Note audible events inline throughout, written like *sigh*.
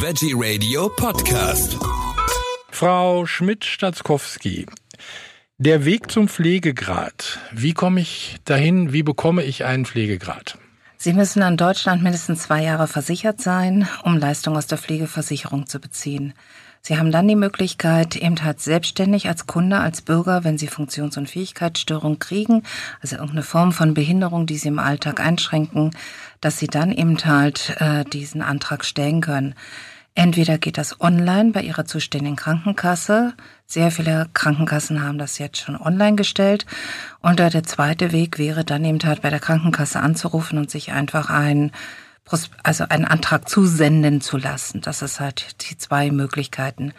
Veggie Radio Podcast. Frau Schmidt-Statzkowski, der Weg zum Pflegegrad. Wie komme ich dahin? Wie bekomme ich einen Pflegegrad? Sie müssen in Deutschland mindestens zwei Jahre versichert sein, um Leistung aus der Pflegeversicherung zu beziehen. Sie haben dann die Möglichkeit, eben halt selbstständig als Kunde, als Bürger, wenn Sie Funktions- und Fähigkeitsstörung kriegen, also irgendeine Form von Behinderung, die Sie im Alltag einschränken, dass Sie dann eben halt äh, diesen Antrag stellen können. Entweder geht das online bei Ihrer zuständigen Krankenkasse. Sehr viele Krankenkassen haben das jetzt schon online gestellt. Und der zweite Weg wäre dann eben halt bei der Krankenkasse anzurufen und sich einfach ein also einen Antrag zusenden zu lassen. Das ist halt die zwei Möglichkeiten.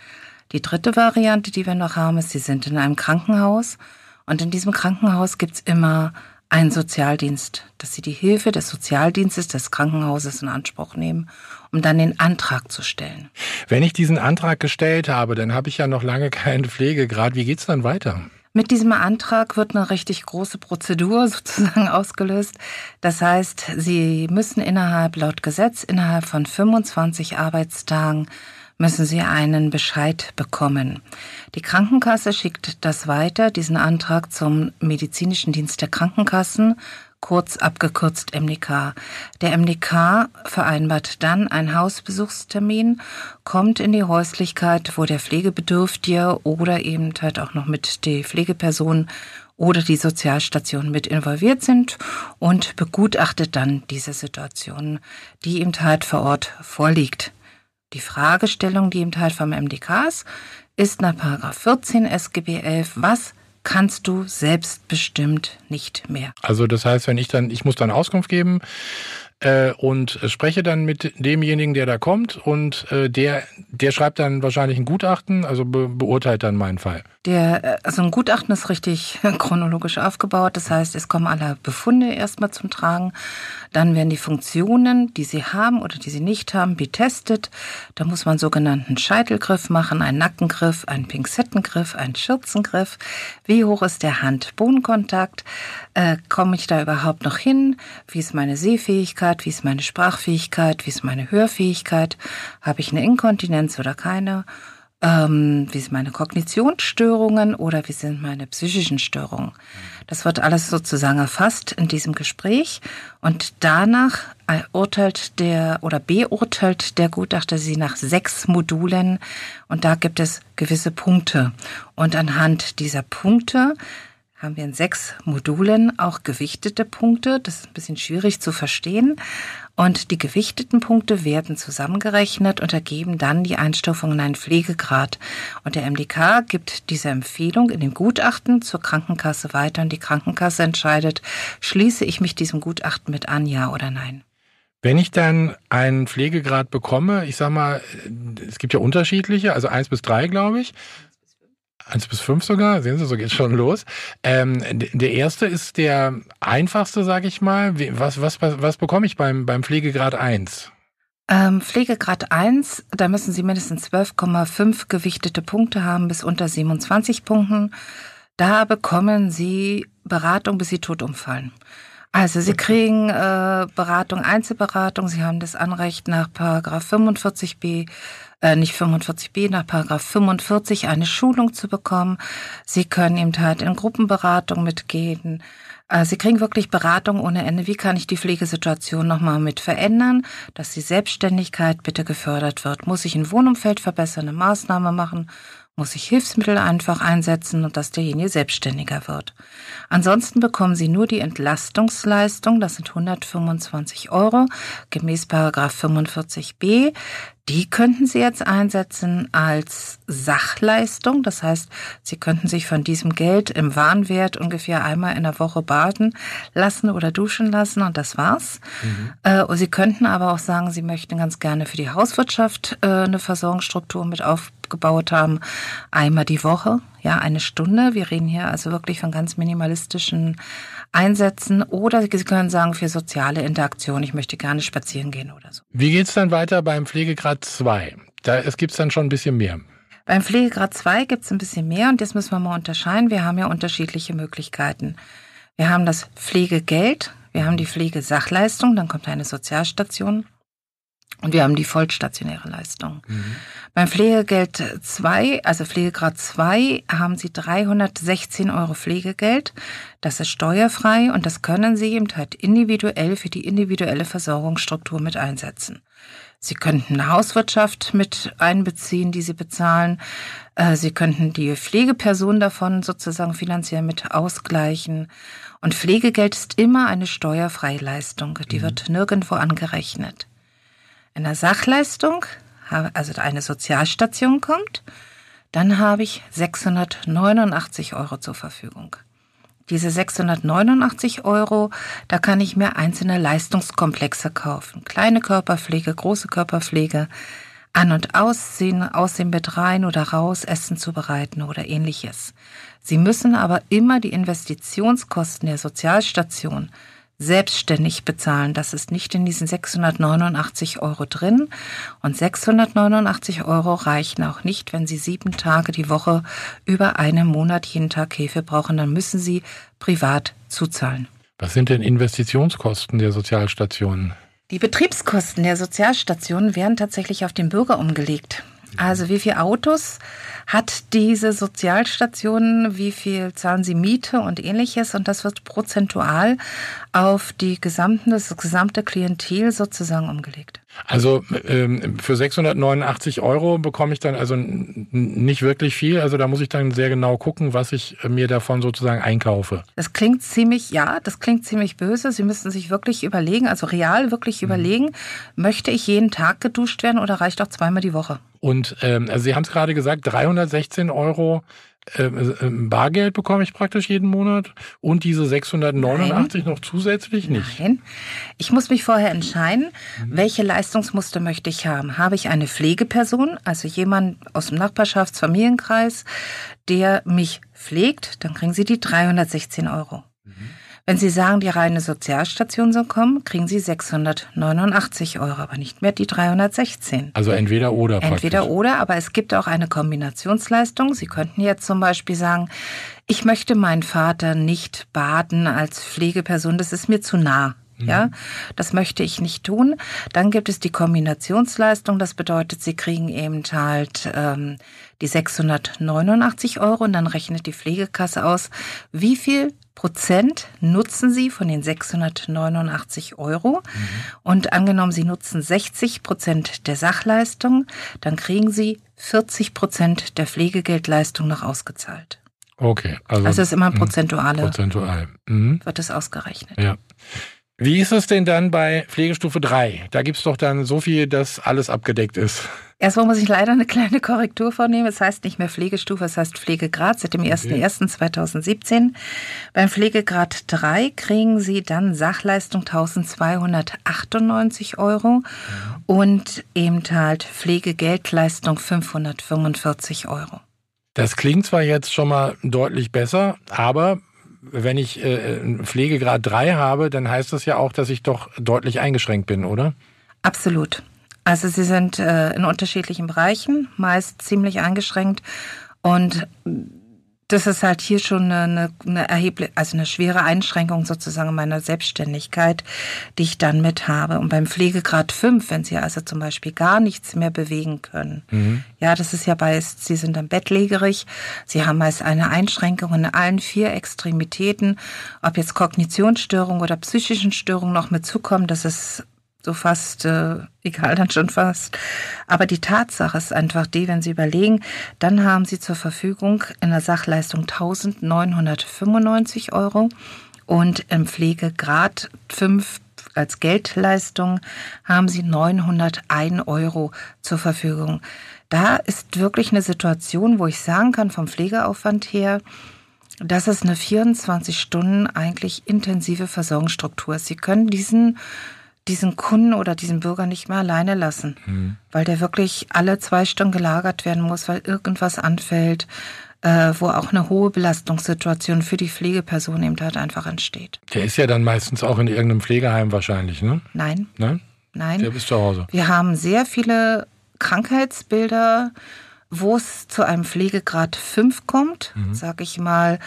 Die dritte Variante, die wir noch haben, ist, Sie sind in einem Krankenhaus und in diesem Krankenhaus gibt's immer einen Sozialdienst, dass Sie die Hilfe des Sozialdienstes des Krankenhauses in Anspruch nehmen, um dann den Antrag zu stellen. Wenn ich diesen Antrag gestellt habe, dann habe ich ja noch lange keinen Pflegegrad. Wie geht's dann weiter? Mit diesem Antrag wird eine richtig große Prozedur *laughs* sozusagen ausgelöst. Das heißt, Sie müssen innerhalb, laut Gesetz, innerhalb von 25 Arbeitstagen müssen Sie einen Bescheid bekommen. Die Krankenkasse schickt das weiter, diesen Antrag zum medizinischen Dienst der Krankenkassen kurz abgekürzt MDK. Der MDK vereinbart dann einen Hausbesuchstermin, kommt in die Häuslichkeit, wo der Pflegebedürftige oder eben halt auch noch mit die Pflegeperson oder die Sozialstation mit involviert sind und begutachtet dann diese Situation, die ihm halt vor Ort vorliegt. Die Fragestellung, die ihm halt vom MDK ist, ist nach 14 SGB 11, was kannst du selbstbestimmt nicht mehr. Also das heißt, wenn ich dann, ich muss dann Auskunft geben äh, und spreche dann mit demjenigen, der da kommt und äh, der, der schreibt dann wahrscheinlich ein Gutachten, also be beurteilt dann meinen Fall. Der, äh, also ein Gutachten ist richtig *laughs* chronologisch aufgebaut. Das heißt, es kommen alle Befunde erstmal zum Tragen. Dann werden die Funktionen, die sie haben oder die sie nicht haben, betestet. Da muss man sogenannten Scheitelgriff machen, einen Nackengriff, einen Pinzettengriff, einen Schürzengriff. Wie hoch ist der Hand-Bodenkontakt? Äh, Komme ich da überhaupt noch hin? Wie ist meine Sehfähigkeit? Wie ist meine Sprachfähigkeit? Wie ist meine Hörfähigkeit? Habe ich eine Inkontinenz oder keine? ähm, wie sind meine Kognitionsstörungen oder wie sind meine psychischen Störungen. Das wird alles sozusagen erfasst in diesem Gespräch und danach urteilt der oder beurteilt der Gutachter sie nach sechs Modulen und da gibt es gewisse Punkte und anhand dieser Punkte haben wir in sechs Modulen auch gewichtete Punkte. Das ist ein bisschen schwierig zu verstehen. Und die gewichteten Punkte werden zusammengerechnet und ergeben dann die Einstufung in einen Pflegegrad. Und der MDK gibt diese Empfehlung in dem Gutachten zur Krankenkasse weiter und die Krankenkasse entscheidet, schließe ich mich diesem Gutachten mit an, ja oder nein. Wenn ich dann einen Pflegegrad bekomme, ich sag mal, es gibt ja unterschiedliche, also eins bis drei, glaube ich. Eins bis fünf sogar, sehen Sie, so geht's schon los. Ähm, der erste ist der einfachste, sage ich mal. Was, was, was, was bekomme ich beim, beim Pflegegrad 1? Ähm, Pflegegrad 1, da müssen Sie mindestens 12,5 gewichtete Punkte haben bis unter 27 Punkten. Da bekommen Sie Beratung, bis Sie tot umfallen. Also Sie kriegen äh, Beratung, Einzelberatung, Sie haben das Anrecht nach Paragraph 45b äh, nicht 45b, nach Paragraph 45 eine Schulung zu bekommen. Sie können eben halt in Gruppenberatung mitgehen. Äh, Sie kriegen wirklich Beratung ohne Ende. Wie kann ich die Pflegesituation nochmal mit verändern, dass die Selbstständigkeit bitte gefördert wird? Muss ich ein Wohnumfeld verbessern, eine Maßnahme machen? Muss ich Hilfsmittel einfach einsetzen und dass derjenige selbstständiger wird? Ansonsten bekommen Sie nur die Entlastungsleistung, das sind 125 Euro, gemäß Paragraph 45b. Die könnten Sie jetzt einsetzen als Sachleistung. Das heißt, Sie könnten sich von diesem Geld im Warenwert ungefähr einmal in der Woche baden lassen oder duschen lassen und das war's. Mhm. Äh, Sie könnten aber auch sagen, Sie möchten ganz gerne für die Hauswirtschaft äh, eine Versorgungsstruktur mit aufgebaut haben. Einmal die Woche, ja, eine Stunde. Wir reden hier also wirklich von ganz minimalistischen einsetzen oder Sie können sagen, für soziale Interaktion, ich möchte gerne spazieren gehen oder so. Wie geht's dann weiter beim Pflegegrad 2? Da es gibt's dann schon ein bisschen mehr. Beim Pflegegrad 2 gibt's ein bisschen mehr und jetzt müssen wir mal unterscheiden. Wir haben ja unterschiedliche Möglichkeiten. Wir haben das Pflegegeld, wir haben die Pflegesachleistung, dann kommt eine Sozialstation. Und wir haben die vollstationäre Leistung. Beim Pflegegeld 2, also Pflegegrad 2, haben Sie 316 Euro Pflegegeld. Das ist steuerfrei und das können Sie eben halt individuell für die individuelle Versorgungsstruktur mit einsetzen. Sie könnten eine Hauswirtschaft mit einbeziehen, die Sie bezahlen. Äh, Sie könnten die Pflegeperson davon sozusagen finanziell mit ausgleichen. Und Pflegegeld ist immer eine steuerfreie Leistung. Die wird nirgendwo angerechnet. In der Sachleistung, also eine Sozialstation kommt, dann habe ich 689 Euro zur Verfügung. Diese 689 Euro, da kann ich mir einzelne Leistungskomplexe kaufen. Kleine Körperpflege, große Körperpflege, an- und ausziehen, aus dem Bett rein oder raus, Essen zubereiten oder ähnliches. Sie müssen aber immer die Investitionskosten der Sozialstation selbstständig bezahlen. Das ist nicht in diesen 689 Euro drin. Und 689 Euro reichen auch nicht, wenn Sie sieben Tage die Woche über einen Monat jeden Tag Hefe brauchen. Dann müssen Sie privat zuzahlen. Was sind denn Investitionskosten der Sozialstationen? Die Betriebskosten der Sozialstationen werden tatsächlich auf den Bürger umgelegt. Also wie viele Autos hat diese Sozialstation, wie viel zahlen sie Miete und ähnliches und das wird prozentual auf die gesamten, das gesamte Klientel sozusagen umgelegt. Also ähm, für 689 Euro bekomme ich dann also nicht wirklich viel. Also da muss ich dann sehr genau gucken, was ich mir davon sozusagen einkaufe. Das klingt ziemlich, ja, das klingt ziemlich böse. Sie müssen sich wirklich überlegen, also real wirklich mhm. überlegen, möchte ich jeden Tag geduscht werden oder reicht auch zweimal die Woche? Und ähm, also Sie haben es gerade gesagt, 316 Euro ähm, ähm, Bargeld bekomme ich praktisch jeden Monat und diese 689 Nein. noch zusätzlich nicht. Nein. Ich muss mich vorher entscheiden, welche Leistungsmuster möchte ich haben. Habe ich eine Pflegeperson, also jemand aus dem Nachbarschaftsfamilienkreis, der mich pflegt, dann kriegen Sie die 316 Euro. Mhm. Wenn Sie sagen, die reine Sozialstation soll kommen, kriegen Sie 689 Euro, aber nicht mehr die 316. Also entweder oder. Entweder praktisch. oder, aber es gibt auch eine Kombinationsleistung. Sie könnten jetzt zum Beispiel sagen, ich möchte meinen Vater nicht baden als Pflegeperson, das ist mir zu nah. Mhm. Ja, das möchte ich nicht tun. Dann gibt es die Kombinationsleistung. Das bedeutet, Sie kriegen eben halt ähm, die 689 Euro und dann rechnet die Pflegekasse aus, wie viel Prozent nutzen Sie von den 689 Euro. Mhm. Und angenommen, Sie nutzen 60 Prozent der Sachleistung, dann kriegen Sie 40 Prozent der Pflegegeldleistung noch ausgezahlt. Okay. Also, also ist immer prozentuale. Prozentual. Mhm. Wird es ausgerechnet. Ja. Wie ist es denn dann bei Pflegestufe 3? Da gibt es doch dann so viel, dass alles abgedeckt ist. Erstmal muss ich leider eine kleine Korrektur vornehmen. Es heißt nicht mehr Pflegestufe, es heißt Pflegegrad seit dem 01.01.2017. Beim Pflegegrad 3 kriegen Sie dann Sachleistung 1298 Euro mhm. und eben halt Pflegegeldleistung 545 Euro. Das klingt zwar jetzt schon mal deutlich besser, aber wenn ich äh, Pflegegrad 3 habe, dann heißt das ja auch, dass ich doch deutlich eingeschränkt bin, oder? Absolut. Also sie sind äh, in unterschiedlichen Bereichen, meist ziemlich eingeschränkt und das ist halt hier schon eine, eine erhebliche, also eine schwere Einschränkung sozusagen meiner Selbstständigkeit, die ich dann mit habe. Und beim Pflegegrad 5, wenn Sie also zum Beispiel gar nichts mehr bewegen können, mhm. ja, das ist ja bei, Sie sind dann bettlägerig, Sie haben meist eine Einschränkung in allen vier Extremitäten, ob jetzt Kognitionsstörungen oder psychischen Störungen noch mit zukommen, das ist so fast äh, egal *laughs* dann schon fast. Aber die Tatsache ist einfach die, wenn Sie überlegen, dann haben Sie zur Verfügung in der Sachleistung 1995 Euro und im Pflegegrad 5 als Geldleistung haben Sie 901 Euro zur Verfügung. Da ist wirklich eine Situation, wo ich sagen kann, vom Pflegeaufwand her, dass es eine 24 Stunden eigentlich intensive Versorgungsstruktur ist. Sie können diesen diesen Kunden oder diesen Bürger nicht mehr alleine lassen, mhm. weil der wirklich alle zwei Stunden gelagert werden muss, weil irgendwas anfällt, äh, wo auch eine hohe Belastungssituation für die Pflegeperson eben halt einfach entsteht. Der ist ja dann meistens auch in irgendeinem Pflegeheim wahrscheinlich, ne? Nein. Nein? Nein. Der ist zu Hause. Wir haben sehr viele Krankheitsbilder, wo es zu einem Pflegegrad 5 kommt, mhm. sag ich mal,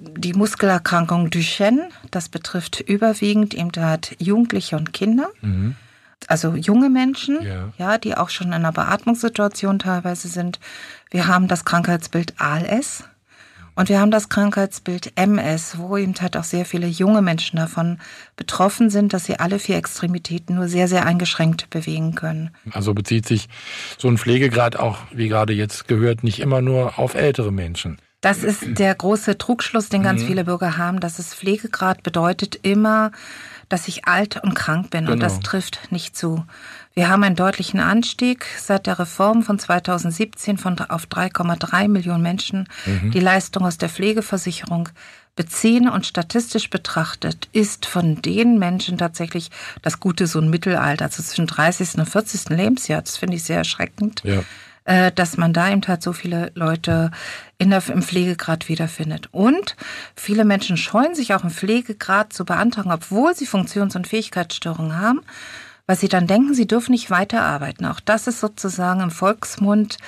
die Muskelerkrankung Duchenne, das betrifft überwiegend eben halt Jugendliche und Kinder. Mhm. also junge Menschen, Ja. ja, die auch schon in einer Beatmungssituation teilweise sind. Wir haben das Krankheitsbild ALS und wir haben das Krankheitsbild MS, wo eben halt auch sehr viele junge Menschen davon betroffen sind, dass sie alle vier Extremitäten nur sehr, sehr eingeschränkt bewegen können. Also bezieht sich so ein Pflegegrad auch, wie gerade jetzt gehört, nicht immer nur auf ältere Menschen. Das ist *clears throat* der große Trugschluss, den Mhm. ganz viele Bürger haben, dass es Pflegegrad bedeutet immer, dass ich alt und krank bin. Und Genau. das trifft nicht zu. Wir haben einen deutlichen Anstieg seit der Reform von 2017 von auf 3,3 Millionen Menschen, Mhm. die Leistung aus der Pflegeversicherung beziehen. Und statistisch betrachtet ist von den Menschen tatsächlich das gute so ein Mittelalter, also zwischen 30. und 40. Lebensjahr. Das finde ich sehr erschreckend Ja. Äh, dass man da eben halt so viele Leute in der, im Pflegegrad wiederfindet. Und viele Menschen scheuen sich auch im Pflegegrad zu beantragen, obwohl sie Funktions- und Fähigkeitsstörungen haben, weil sie dann denken, sie dürfen nicht weiterarbeiten. Auch das ist sozusagen im Volksmund,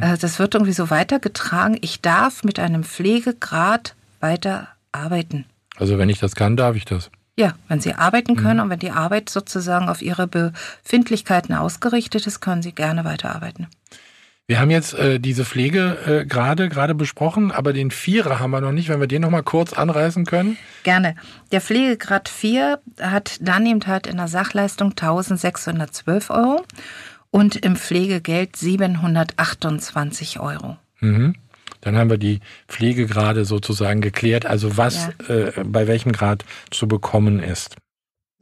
äh, das wird irgendwie so weitergetragen. Ich darf mit einem Pflegegrad weiterarbeiten. Also wenn ich das kann, darf ich das. Ja, wenn Sie arbeiten können und wenn die Arbeit sozusagen auf Ihre Befindlichkeiten ausgerichtet ist, können Sie gerne weiterarbeiten. Wir haben jetzt äh, diese Pflege äh, gerade gerade besprochen, aber den Vierer haben wir noch nicht. Wenn wir den noch mal kurz anreißen können. Gerne. Der Pflegegrad 4 hat dann eben halt in der Sachleistung 1612 Euro und im Pflegegeld 728 Euro. Mhm. Dann haben wir die Pflegegrade sozusagen geklärt, also was äh, bei welchem Grad zu bekommen ist.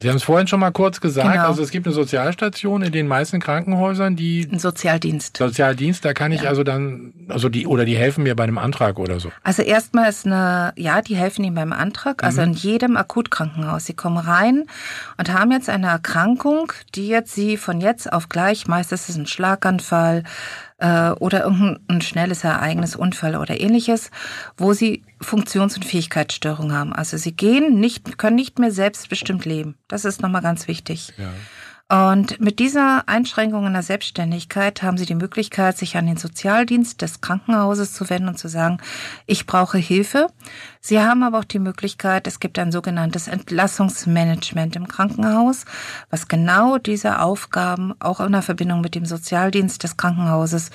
Sie haben es vorhin schon mal kurz gesagt, Genau. also es gibt eine Sozialstation in den meisten Krankenhäusern, die Ein Sozialdienst. Sozialdienst, da kann ich Ja. also dann, also die, oder die helfen mir bei einem Antrag oder so. Also erstmal ist eine, ja, die helfen Ihnen beim Antrag, also in jedem Akutkrankenhaus. Sie kommen rein und haben jetzt eine Erkrankung, die jetzt Sie von jetzt auf gleich, meistens ist es ein Schlaganfall äh, oder irgendein schnelles Ereignis, Unfall oder ähnliches, wo Sie Funktions- und Fähigkeitsstörungen haben. Also Sie gehen nicht, können nicht mehr selbstbestimmt leben. Das ist nochmal ganz wichtig. Ja. Und mit dieser Einschränkung in der Selbstständigkeit haben Sie die Möglichkeit, sich an den Sozialdienst des Krankenhauses zu wenden und zu sagen, ich brauche Hilfe. Sie haben aber auch die Möglichkeit, es gibt ein sogenanntes Entlassungsmanagement im Krankenhaus, was genau diese Aufgaben auch in der Verbindung mit dem Sozialdienst des Krankenhauses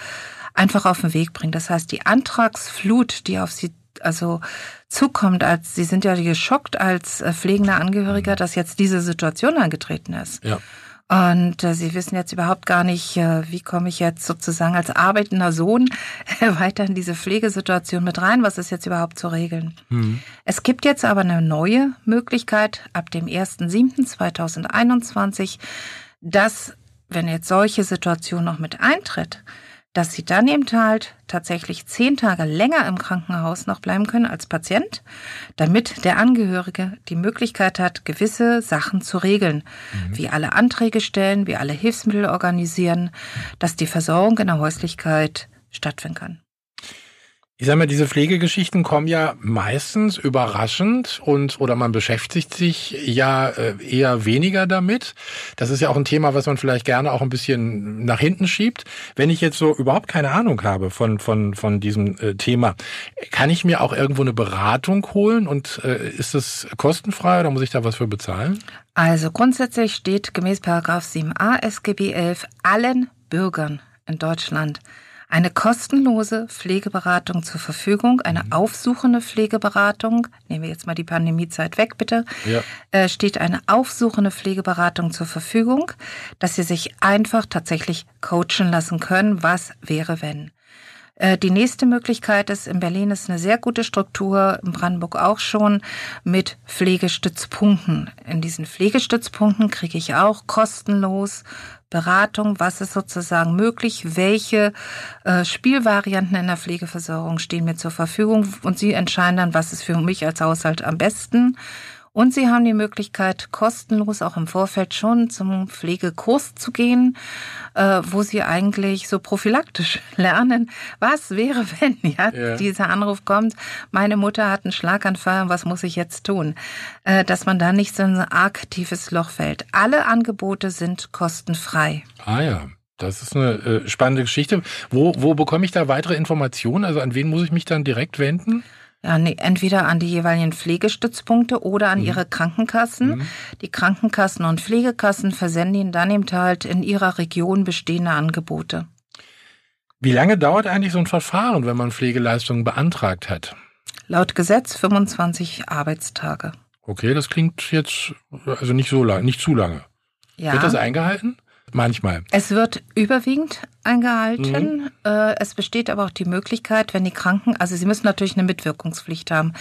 einfach auf den Weg bringt. Das heißt, die Antragsflut, die auf Sie also zukommt, als Sie sind ja geschockt als äh, pflegender Angehöriger, dass jetzt diese Situation eingetreten ist. Ja. Und äh, sie wissen jetzt überhaupt gar nicht, äh, wie komme ich jetzt sozusagen als arbeitender Sohn äh, *laughs* weiter in diese Pflegesituation mit rein, was ist jetzt überhaupt zu regeln. Es gibt jetzt aber eine neue Möglichkeit ab dem 1.7.2021, dass, wenn jetzt solche Situation noch mit eintritt, dass sie dann eben halt tatsächlich zehn Tage länger im Krankenhaus noch bleiben können als Patient, damit der Angehörige die Möglichkeit hat, gewisse Sachen zu regeln, wie alle Anträge stellen, wie alle Hilfsmittel organisieren, dass die Versorgung in der Häuslichkeit stattfinden kann. Ich sag mal, diese Pflegegeschichten kommen ja meistens überraschend und oder man beschäftigt sich ja äh, eher weniger damit. Das ist ja auch ein Thema, was man vielleicht gerne auch ein bisschen nach hinten schiebt. Wenn ich jetzt so überhaupt keine Ahnung habe von von von diesem äh, Thema, kann ich mir auch irgendwo eine Beratung holen und äh, ist das kostenfrei oder muss ich da was für bezahlen? Also grundsätzlich steht gemäß Paragraph 7a SGB 11 allen Bürgern in Deutschland eine kostenlose Pflegeberatung zur Verfügung, eine aufsuchende Pflegeberatung, nehmen wir jetzt mal die Pandemiezeit weg, bitte, Ja. äh, steht eine aufsuchende Pflegeberatung zur Verfügung, dass Sie sich einfach tatsächlich coachen lassen können, was wäre wenn. Äh, Die nächste Möglichkeit ist, in Berlin ist eine sehr gute Struktur, in Brandenburg auch schon, mit Pflegestützpunkten. In diesen Pflegestützpunkten kriege ich auch kostenlos Beratung, was ist sozusagen möglich, welche äh, Spielvarianten in der Pflegeversorgung stehen mir zur Verfügung und Sie entscheiden dann, was ist für mich als Haushalt am besten. Und Sie haben die Möglichkeit, kostenlos auch im Vorfeld schon zum Pflegekurs zu gehen, äh, wo Sie eigentlich so prophylaktisch *laughs* lernen, was wäre, *laughs* wenn ja, Ja. dieser Anruf kommt, meine Mutter hat einen Schlaganfall, was muss ich jetzt tun? Äh, dass man da nicht so in ein arg tiefes Loch fällt. Alle Angebote sind kostenfrei. Ah ja. Das ist eine äh, spannende Geschichte. Wo, wo bekomme ich da weitere Informationen? Also an wen muss ich mich dann direkt wenden? Ja, nee, entweder an die jeweiligen Pflegestützpunkte oder an mhm. ihre Krankenkassen. Mhm. Die Krankenkassen und Pflegekassen versenden ihnen dann eben halt in ihrer Region bestehende Angebote. Wie lange dauert eigentlich so ein Verfahren, wenn man Pflegeleistungen beantragt hat? Laut Gesetz 25 Arbeitstage. Okay, das klingt jetzt also nicht so lang, nicht zu lange. Ja. Wird das eingehalten? Manchmal. Es wird überwiegend eingehalten. Mhm. Äh, es besteht aber auch die Möglichkeit, wenn die Kranken, also Sie müssen natürlich eine Mitwirkungspflicht haben.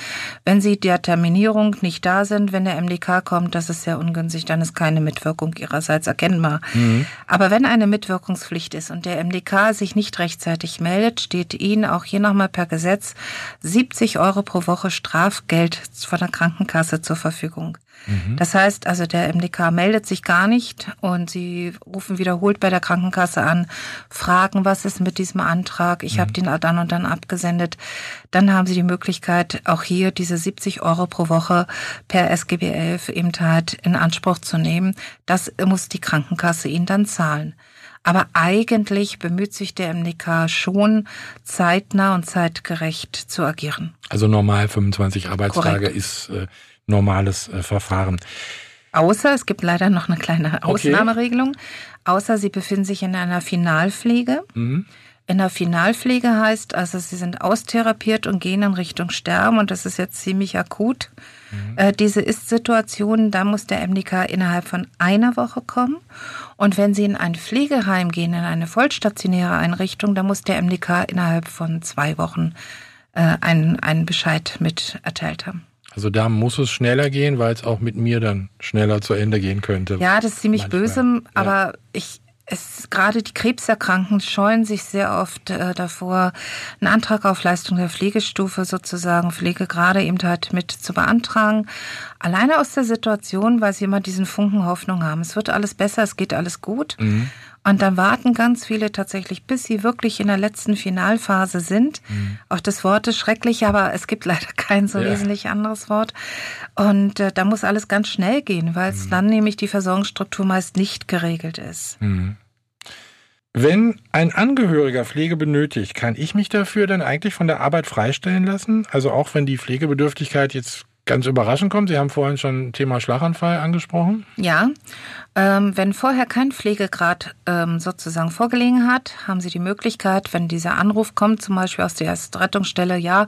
Wenn Sie der Terminierung nicht da sind, wenn der MDK kommt, das ist sehr ungünstig, dann ist keine Mitwirkung Ihrerseits erkennbar. Mhm. Aber wenn eine Mitwirkungspflicht ist und der MDK sich nicht rechtzeitig meldet, steht Ihnen auch hier nochmal per Gesetz 70 Euro pro Woche Strafgeld von der Krankenkasse zur Verfügung. Mhm. Das heißt also, der MDK meldet sich gar nicht und Sie rufen wiederholt bei der Krankenkasse an, fragen, was ist mit diesem Antrag, ich mhm. habe den dann und dann abgesendet. Dann haben Sie die Möglichkeit, auch hier diese 70 Euro pro Woche per SGB 11 eben halt in Anspruch zu nehmen. Das muss die Krankenkasse Ihnen dann zahlen. Aber eigentlich bemüht sich der MDK schon, zeitnah und zeitgerecht zu agieren. Also normal 25 Arbeitstage Korrekt. ist äh, normales äh, Verfahren. Außer, es gibt leider noch eine kleine Ausnahmeregelung, okay. außer Sie befinden sich in einer Finalpflege. Mhm. In der Finalpflege heißt also, Sie sind austherapiert und gehen in Richtung Sterben und das ist jetzt ziemlich akut. Mhm. Äh, diese Ist-Situation, da muss der MDK innerhalb von einer Woche kommen. Und wenn Sie in ein Pflegeheim gehen, in eine vollstationäre Einrichtung, da muss der MDK innerhalb von zwei Wochen äh, einen, einen Bescheid mit erteilt haben. Also da muss es schneller gehen, weil es auch mit mir dann schneller zu Ende gehen könnte. Ja, das ist ziemlich manchmal. böse, aber ja. ich es gerade die Krebserkrankten scheuen sich sehr oft äh, davor, einen Antrag auf Leistung der Pflegestufe sozusagen Pflegegrade eben halt mit zu beantragen. Alleine aus der Situation, weil sie immer diesen Funken Hoffnung haben. Es wird alles besser, es geht alles gut. Mhm. Und dann warten ganz viele tatsächlich, bis sie wirklich in der letzten Finalphase sind. Mhm. Auch das Wort ist schrecklich, aber es gibt leider *laughs* kein so ja. wesentlich anderes Wort. Und äh, da muss alles ganz schnell gehen, weil es mhm. dann nämlich die Versorgungsstruktur meist nicht geregelt ist. Mhm. Wenn ein Angehöriger Pflege benötigt, kann ich mich dafür dann eigentlich von der Arbeit freistellen lassen? Also auch wenn die Pflegebedürftigkeit jetzt ganz überraschend kommt. Sie haben vorhin schon Thema Schlaganfall angesprochen. Ja, ähm, wenn vorher kein Pflegegrad ähm, sozusagen vorgelegen hat, haben Sie die Möglichkeit, wenn dieser Anruf kommt, zum Beispiel aus der Erstrettungsstelle, ja,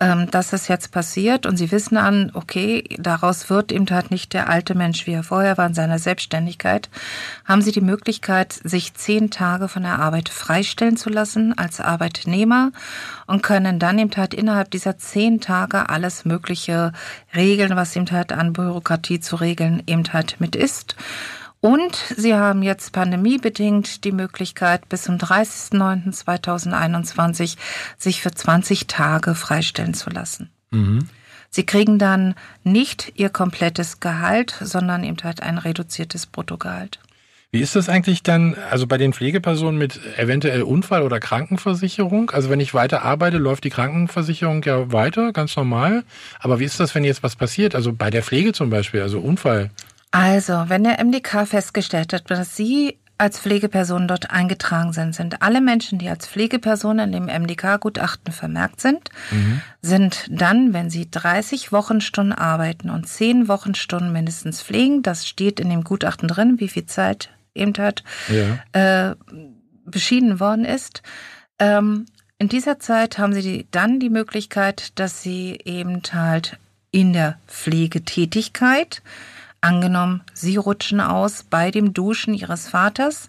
ähm, dass es jetzt passiert und sie wissen an, okay, daraus wird eben halt nicht der alte Mensch, wie er vorher war in seiner Selbstständigkeit, haben sie die Möglichkeit, sich zehn Tage von der Arbeit freistellen zu lassen als Arbeitnehmer und können dann eben halt innerhalb dieser zehn Tage alles Mögliche regeln, was eben halt an Bürokratie zu regeln eben halt mit ist. Und sie haben jetzt pandemiebedingt die Möglichkeit, bis zum 30.09.2021 sich für 20 Tage freistellen zu lassen. Mhm. Sie kriegen dann nicht ihr komplettes Gehalt, sondern eben halt ein reduziertes Bruttogehalt. Wie ist das eigentlich dann, also bei den Pflegepersonen mit eventuell Unfall- oder Krankenversicherung? Also wenn ich weiter arbeite, läuft die Krankenversicherung ja weiter, ganz normal. Aber wie ist das, wenn jetzt was passiert? Also bei der Pflege zum Beispiel, also Unfall. Also, wenn der MDK festgestellt hat, dass Sie als Pflegeperson dort eingetragen sind, sind alle Menschen, die als Pflegepersonen in dem MDK-Gutachten vermerkt sind, mhm. sind dann, wenn sie 30 Wochenstunden arbeiten und 10 Wochenstunden mindestens pflegen, das steht in dem Gutachten drin, wie viel Zeit eben hat, ja. äh, beschieden worden ist. Ähm, in dieser Zeit haben sie die, dann die Möglichkeit, dass sie eben halt in der Pflegetätigkeit Angenommen, Sie rutschen aus bei dem Duschen Ihres Vaters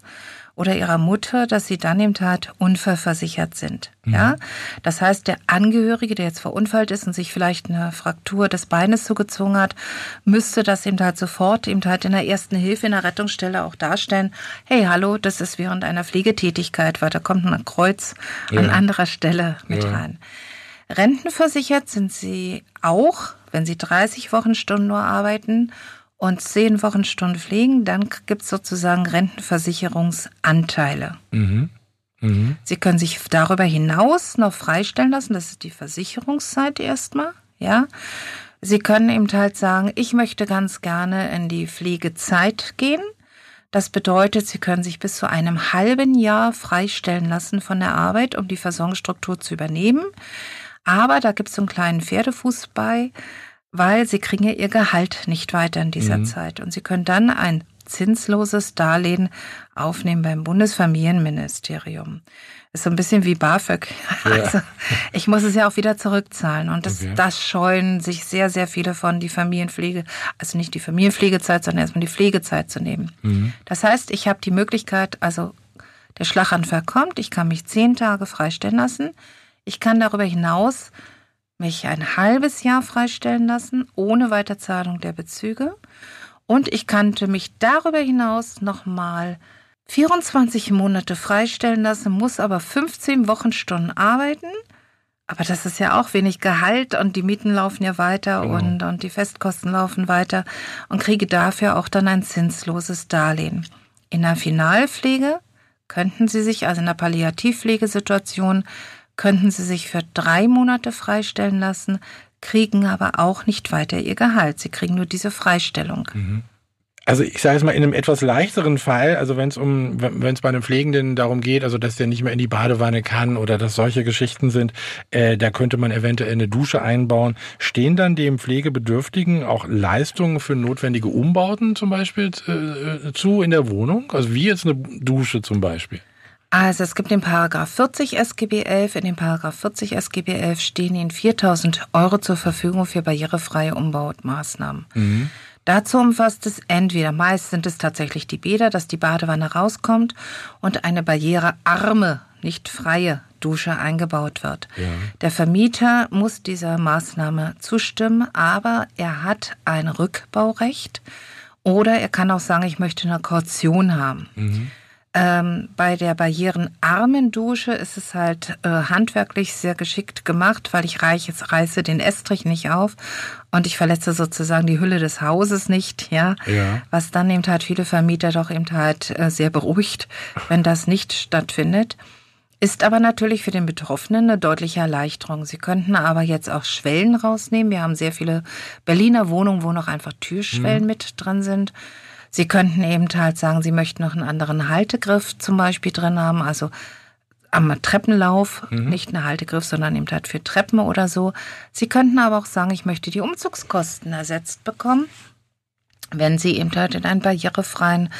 oder ihrer Mutter, dass sie dann im Tat unfallversichert sind. Mhm. Ja, das heißt, der Angehörige, der jetzt verunfallt ist und sich vielleicht eine Fraktur des Beines zugezogen hat, müsste das eben halt sofort eben halt in der ersten Hilfe in der Rettungsstelle auch darstellen. Hey, hallo, das ist während einer Pflegetätigkeit, weil da kommt ein Kreuz ja. an anderer Stelle mit ja. rein. Rentenversichert sind sie auch, wenn sie 30 Wochenstunden nur arbeiten und zehn Wochenstunden pflegen, dann gibt es sozusagen Rentenversicherungsanteile. Mhm. Mhm. Sie können sich darüber hinaus noch freistellen lassen, das ist die Versicherungszeit erstmal, ja. Sie können eben halt sagen, ich möchte ganz gerne in die Pflegezeit gehen. Das bedeutet, Sie können sich bis zu einem halben Jahr freistellen lassen von der Arbeit, um die Versorgungsstruktur zu übernehmen. Aber da gibt es so einen kleinen Pferdefuß bei, weil sie kriegen ja ihr Gehalt nicht weiter in dieser mhm. Zeit. Und sie können dann ein zinsloses Darlehen aufnehmen beim Bundesfamilienministerium. Ist so ein bisschen wie BAföG. *laughs* Ja. Also ich muss es ja auch wieder zurückzahlen. Und das, okay. das scheuen sich sehr, sehr viele von, die Familienpflege, also nicht die Familienpflegezeit, sondern erstmal die Pflegezeit zu nehmen. Mhm. Das heißt, ich habe die Möglichkeit, also der Schlaganfall kommt, ich kann mich zehn Tage freistellen lassen. Ich kann darüber hinaus mich ein halbes Jahr freistellen lassen, ohne Weiterzahlung der Bezüge. Und ich kannte mich darüber hinaus nochmal 24 Monate freistellen lassen, muss aber 15 Wochenstunden arbeiten. Aber das ist ja auch wenig Gehalt und die Mieten laufen ja weiter genau. und, und die Festkosten laufen weiter und kriege dafür auch dann ein zinsloses Darlehen. In der Finalpflege könnten Sie sich, also in der Palliativpflegesituation, könnten Sie sich für drei Monate freistellen lassen, kriegen aber auch nicht weiter ihr Gehalt. Sie kriegen nur diese Freistellung. Mhm. Also ich sage es mal in einem etwas leichteren Fall, also wenn es um, wenn es bei einem Pflegenden darum geht, also dass der nicht mehr in die Badewanne kann oder dass solche Geschichten sind, äh, da könnte man eventuell eine Dusche einbauen. Stehen dann dem Pflegebedürftigen auch Leistungen für notwendige Umbauten zum Beispiel äh, zu in der Wohnung? Also wie jetzt eine Dusche zum Beispiel? Also es gibt den Paragraph 40 SGB 11. In dem Paragraph 40 SGB 11 stehen Ihnen 4000 Euro zur Verfügung für barrierefreie Umbaumaßnahmen. Mhm. Dazu umfasst es entweder, meist sind es tatsächlich die Bäder, dass die Badewanne rauskommt und eine barrierearme, nicht freie Dusche eingebaut wird. Ja. Der Vermieter muss dieser Maßnahme zustimmen, aber er hat ein Rückbaurecht oder er kann auch sagen, ich möchte eine Kaution haben. Mhm. Ähm, bei der barrierenarmen Dusche ist es halt äh, handwerklich sehr geschickt gemacht, weil ich reiche, reiße den Estrich nicht auf und ich verletze sozusagen die Hülle des Hauses nicht, ja. ja. Was dann eben halt viele Vermieter doch eben halt äh, sehr beruhigt, wenn das nicht stattfindet. Ist aber natürlich für den Betroffenen eine deutliche Erleichterung. Sie könnten aber jetzt auch Schwellen rausnehmen. Wir haben sehr viele Berliner Wohnungen, wo noch einfach Türschwellen mhm. mit dran sind. Sie könnten eben halt sagen, Sie möchten noch einen anderen Haltegriff zum Beispiel drin haben, also am Treppenlauf, mhm. nicht eine Haltegriff, sondern eben halt für Treppen oder so. Sie könnten aber auch sagen, ich möchte die Umzugskosten ersetzt bekommen wenn Sie eben halt in einen barrierefreien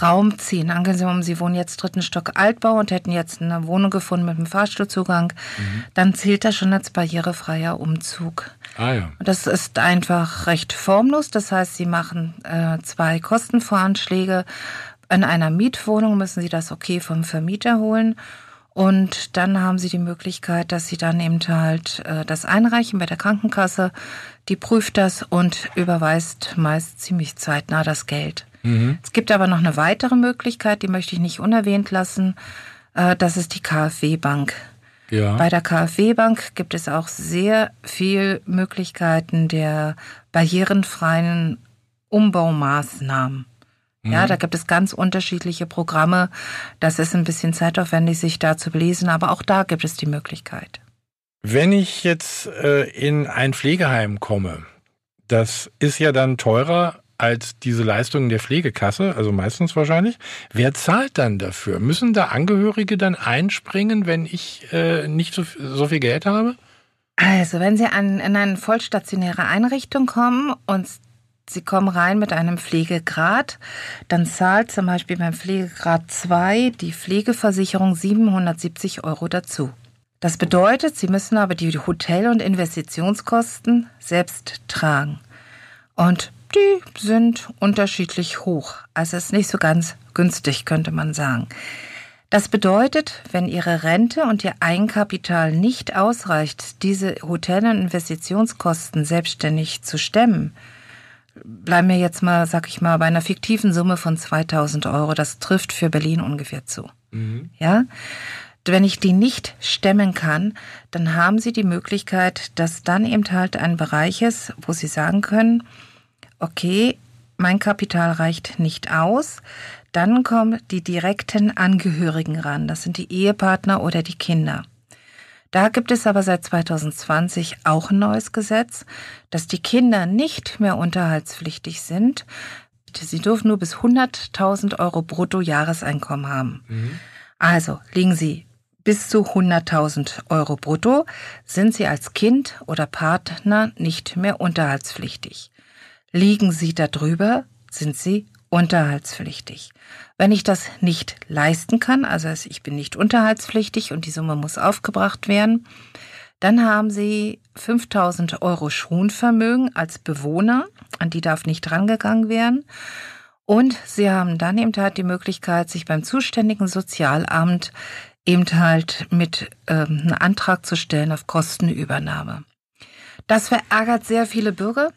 Raum ziehen. Angenommen, Sie wohnen jetzt dritten Stock Altbau und hätten jetzt eine Wohnung gefunden mit einem Fahrstuhlzugang, mhm. dann zählt das schon als barrierefreier Umzug. Ah ja. Das ist einfach recht formlos. Das heißt, Sie machen äh, zwei Kostenvoranschläge. In einer Mietwohnung müssen Sie das okay vom Vermieter holen. Und dann haben Sie die Möglichkeit, dass Sie dann eben halt äh, das einreichen bei der Krankenkasse. Die prüft das und überweist meist ziemlich zeitnah das Geld. Mhm. Es gibt aber noch eine weitere Möglichkeit, die möchte ich nicht unerwähnt lassen. Äh, das ist die KfW-Bank. Ja. Bei der KfW-Bank gibt es auch sehr viel Möglichkeiten der barrierenfreien Umbaumaßnahmen. Ja, mhm. da gibt es ganz unterschiedliche Programme. Das ist ein bisschen zeitaufwendig, sich da zu belesen, aber auch da gibt es die Möglichkeit. Wenn ich jetzt äh, in ein Pflegeheim komme, das ist ja dann teurer als diese Leistungen der Pflegekasse, also meistens wahrscheinlich. Wer zahlt dann dafür? Müssen da Angehörige dann einspringen, wenn ich äh, nicht so, so viel Geld habe? Also, wenn Sie an, in eine vollstationäre Einrichtung kommen und Sie kommen rein mit einem Pflegegrad, dann zahlt zum Beispiel beim Pflegegrad 2 die Pflegeversicherung 770 Euro dazu. Das bedeutet, Sie müssen aber die Hotel- und Investitionskosten selbst tragen. Und die sind unterschiedlich hoch. Also es ist nicht so ganz günstig, könnte man sagen. Das bedeutet, wenn Ihre Rente und Ihr Eigenkapital nicht ausreicht, diese Hotel- und Investitionskosten selbstständig zu stemmen, bleiben wir jetzt mal, sag ich mal, bei einer fiktiven Summe von 2000 Euro. Das trifft für Berlin ungefähr zu. Mhm. Ja? Wenn ich die nicht stemmen kann, dann haben Sie die Möglichkeit, dass dann eben halt ein Bereich ist, wo Sie sagen können, okay, mein Kapital reicht nicht aus. Dann kommen die direkten Angehörigen ran. Das sind die Ehepartner oder die Kinder. Da gibt es aber seit 2020 auch ein neues Gesetz, dass die Kinder nicht mehr unterhaltspflichtig sind. Sie dürfen nur bis 100.000 Euro brutto Jahreseinkommen haben. Mhm. Also liegen Sie bis zu 100.000 Euro brutto sind Sie als Kind oder Partner nicht mehr unterhaltspflichtig. Liegen Sie darüber, sind Sie unterhaltspflichtig. Wenn ich das nicht leisten kann, also ich bin nicht unterhaltspflichtig und die Summe muss aufgebracht werden, dann haben Sie 5000 Euro Schonvermögen als Bewohner, an die darf nicht rangegangen werden. Und Sie haben dann eben halt die Möglichkeit, sich beim zuständigen Sozialamt eben halt mit ähm, einen Antrag zu stellen auf Kostenübernahme. Das verärgert sehr viele Bürger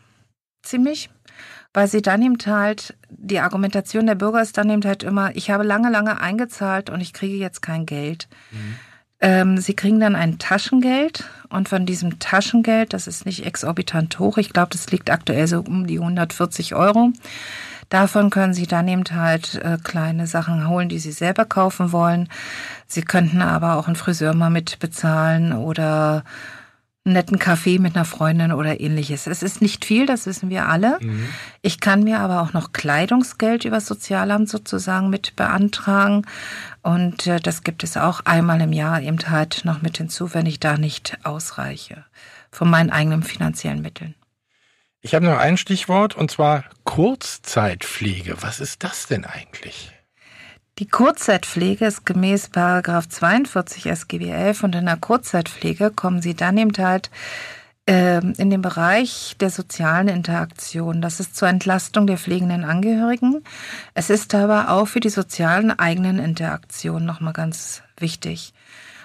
ziemlich, weil sie dann eben halt, die Argumentation der Bürger ist dann eben halt immer, ich habe lange, lange eingezahlt und ich kriege jetzt kein Geld. Mhm. Ähm, sie kriegen dann ein Taschengeld und von diesem Taschengeld, das ist nicht exorbitant hoch, ich glaube, das liegt aktuell so um die 140 Euro. Davon können Sie dann eben halt äh, kleine Sachen holen, die Sie selber kaufen wollen. Sie könnten aber auch einen Friseur mal mit bezahlen oder einen netten Kaffee mit einer Freundin oder ähnliches. Es ist nicht viel, das wissen wir alle. Mhm. Ich kann mir aber auch noch Kleidungsgeld über Sozialamt sozusagen mit beantragen. Und äh, das gibt es auch einmal im Jahr eben halt noch mit hinzu, wenn ich da nicht ausreiche von meinen eigenen finanziellen Mitteln. Ich habe noch ein Stichwort und zwar Kurzzeitpflege. Was ist das denn eigentlich? Die Kurzzeitpflege ist gemäß Paragraph 42 SGB 11 und in der Kurzzeitpflege kommen Sie dann eben halt äh, in den Bereich der sozialen Interaktion. Das ist zur Entlastung der pflegenden Angehörigen. Es ist aber auch für die sozialen eigenen Interaktionen nochmal ganz wichtig.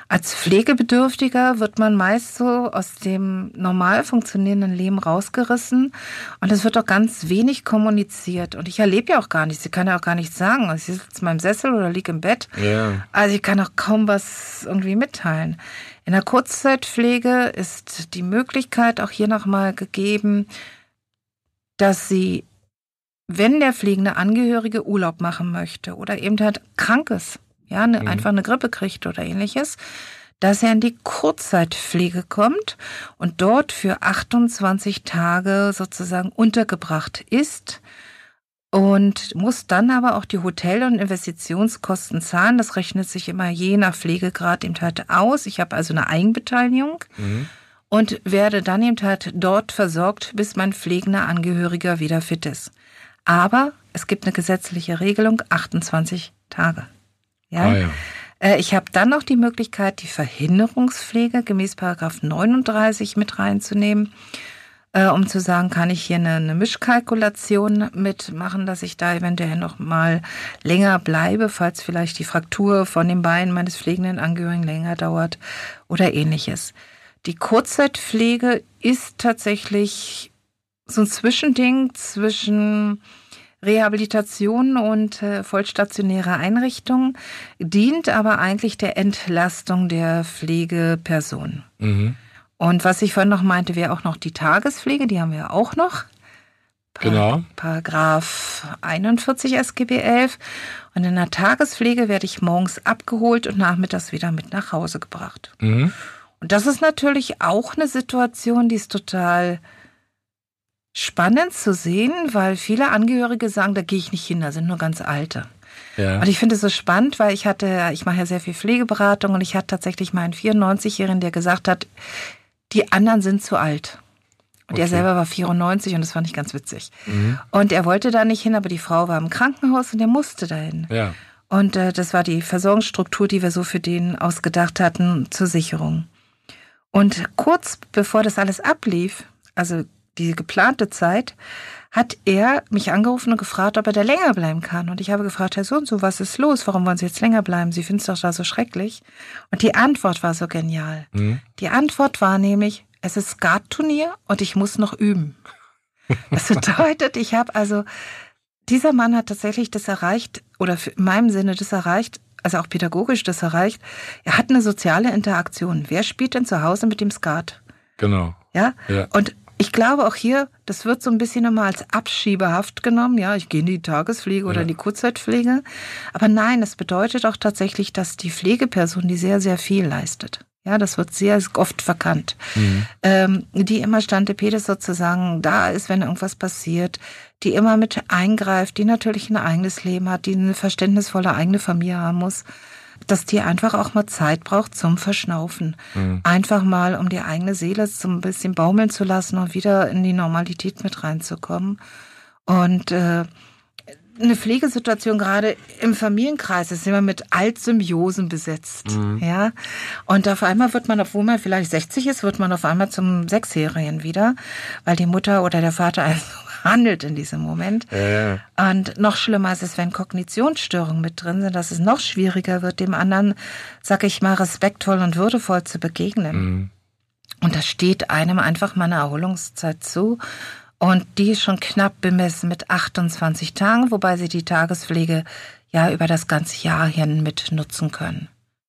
Als Pflegebedürftiger wird man meist so aus dem normal funktionierenden Leben rausgerissen und es wird auch ganz wenig kommuniziert. Und ich erlebe ja auch gar nichts. Ich kann ja auch gar nichts sagen. Ich sitze in meinem Sessel oder liege im Bett. Ja. Also ich kann auch kaum was irgendwie mitteilen. In der Kurzzeitpflege ist die Möglichkeit auch hier nochmal gegeben, dass sie, wenn der pflegende Angehörige Urlaub machen möchte oder eben halt krank ist, ja, eine, mhm. einfach eine Grippe kriegt oder ähnliches, dass er in die Kurzzeitpflege kommt und dort für 28 Tage sozusagen untergebracht ist und muss dann aber auch die Hotel- und Investitionskosten zahlen. Das rechnet sich immer je nach Pflegegrad eben halt aus. Ich habe also eine Eigenbeteiligung. Mhm. Und werde dann eben halt dort versorgt, bis mein pflegender Angehöriger wieder fit ist. Aber es gibt eine gesetzliche Regelung, 28 Tage. Ja. Ah, ja. Äh, ich habe dann noch die Möglichkeit, die Verhinderungspflege gemäß Paragraph 39 mit reinzunehmen, äh, um zu sagen, kann ich hier eine, eine Mischkalkulation mitmachen, dass ich da eventuell noch mal länger bleibe, falls vielleicht die Fraktur von den Beinen meines pflegenden Angehörigen länger dauert oder ähnliches. Die Kurzzeitpflege ist tatsächlich so ein Zwischending zwischen Rehabilitation und äh, vollstationäre Einrichtungen, dient aber eigentlich der Entlastung der Pflegeperson. Mhm. Und was ich vorhin noch meinte, wäre auch noch die Tagespflege, die haben wir auch noch. Genau. Paragraph 41 SGB 11. Und in der Tagespflege werde ich morgens abgeholt und nachmittags wieder mit nach Hause gebracht. Mhm. Und das ist natürlich auch eine Situation, die ist total spannend zu sehen, weil viele Angehörige sagen, da gehe ich nicht hin, da sind nur ganz alte. Ja. Und ich finde es so spannend, weil ich hatte, ich mache ja sehr viel Pflegeberatung und ich hatte tatsächlich mal einen 94-Jährigen, der gesagt hat, die anderen sind zu alt. Und okay. er selber war 94 und das fand ich ganz witzig. Mhm. Und er wollte da nicht hin, aber die Frau war im Krankenhaus und er musste dahin. Ja. Und äh, das war die Versorgungsstruktur, die wir so für den ausgedacht hatten zur Sicherung. Und kurz bevor das alles ablief, also die geplante Zeit, hat er mich angerufen und gefragt, ob er da länger bleiben kann. Und ich habe gefragt, Herr so und so, was ist los? Warum wollen Sie jetzt länger bleiben? Sie finden es doch da so schrecklich. Und die Antwort war so genial. Mhm. Die Antwort war nämlich, es ist Skatturnier und ich muss noch üben. Das *laughs* bedeutet, ich habe also, dieser Mann hat tatsächlich das erreicht, oder in meinem Sinne das erreicht, also auch pädagogisch das erreicht. Er hat eine soziale Interaktion. Wer spielt denn zu Hause mit dem Skat? Genau. Ja? ja. Und ich glaube auch hier, das wird so ein bisschen nochmal als abschiebehaft genommen. Ja, ich gehe in die Tagespflege oder ja. in die Kurzzeitpflege. Aber nein, es bedeutet auch tatsächlich, dass die Pflegeperson, die sehr, sehr viel leistet. Ja, das wird sehr oft verkannt. Mhm. Ähm, die immer Stante Pedes sozusagen da ist, wenn irgendwas passiert, die immer mit eingreift, die natürlich ein eigenes Leben hat, die eine verständnisvolle eigene Familie haben muss dass die einfach auch mal Zeit braucht zum Verschnaufen. Mhm. Einfach mal, um die eigene Seele so ein bisschen baumeln zu lassen und wieder in die Normalität mit reinzukommen. Und äh, eine Pflegesituation gerade im Familienkreis ist immer mit Altsymbiosen besetzt. Mhm. Ja. Und auf einmal wird man, obwohl man vielleicht 60 ist, wird man auf einmal zum Sechsjährigen wieder, weil die Mutter oder der Vater *laughs* also handelt in diesem Moment. Ja. Und noch schlimmer ist es, wenn Kognitionsstörungen mit drin sind, dass es noch schwieriger wird, dem anderen, sag ich mal, respektvoll und würdevoll zu begegnen. Mhm. Und da steht einem einfach mal eine Erholungszeit zu. Und die ist schon knapp bemessen mit 28 Tagen, wobei Sie die Tagespflege ja über das ganze Jahr hin mit nutzen können.